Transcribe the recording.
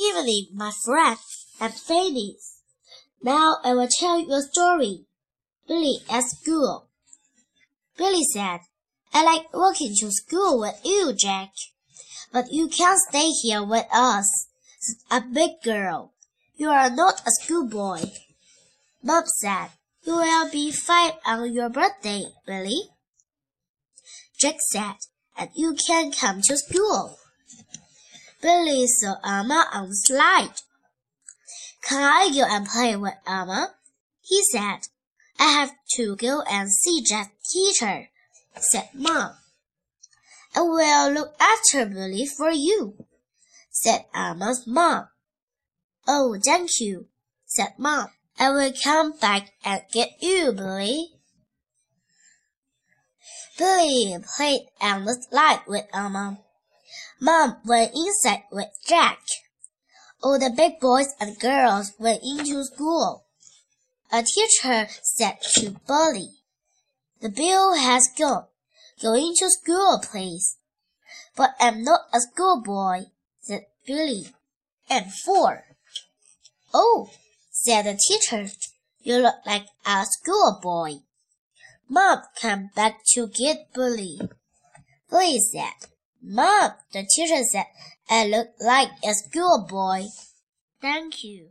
evening, my friend. I'm. Now I will tell you a story. Billy at school. Billy said, I like walking to school with you, Jack. But you can't stay here with us. A big girl. You are not a schoolboy. Mom said, You will be five on your birthday, Billy. Jack said, And you can come to school. Billy saw Emma on the slide. Can I go and play with Emma? He said. I have to go and see Jack's teacher, said Mom. I will look after Billy for you, said Emma's mom. Oh, thank you, said Mom. I will come back and get you, Billy. Billy played on the slide with Emma. Mom went inside with Jack. All the big boys and girls went into school. A teacher said to Billy, The bill has gone. Go into school, please. But I'm not a schoolboy, said Billy. And four. Oh, said the teacher, you look like a schoolboy. Mom came back to get Billy. Billy said, Mom, the teacher said I look like a schoolboy. Thank you.